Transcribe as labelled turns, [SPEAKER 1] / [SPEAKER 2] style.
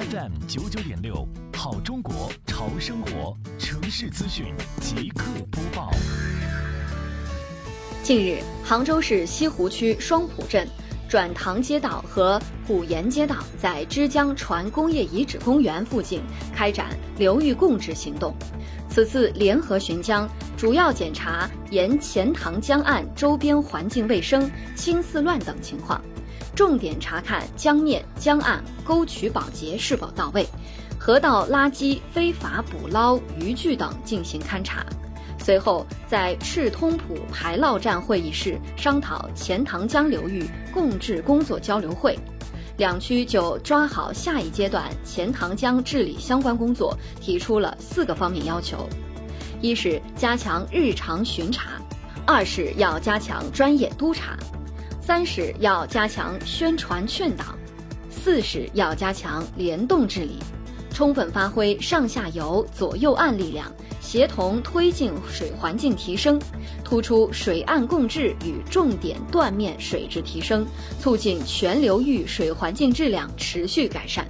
[SPEAKER 1] FM 九九点六，好中国潮生活城市资讯即刻播报。
[SPEAKER 2] 近日，杭州市西湖区双浦镇转塘街道和虎岩街道在之江船工业遗址公园附近开展流域共治行动。此次联合巡江，主要检查沿钱塘江岸周边环境卫生、清饲乱等情况，重点查看江面、江岸沟渠保洁是否到位，河道垃圾、非法捕捞渔具等进行勘查。随后，在赤通浦排涝站会议室商讨钱塘江流域共治工作交流会。两区就抓好下一阶段钱塘江治理相关工作提出了四个方面要求：一是加强日常巡查，二是要加强专业督查，三是要加强宣传劝导，四是要加强联动治理，充分发挥上下游、左右岸力量。协同推进水环境提升，突出水岸共治与重点断面水质提升，促进全流域水环境质量持续改善。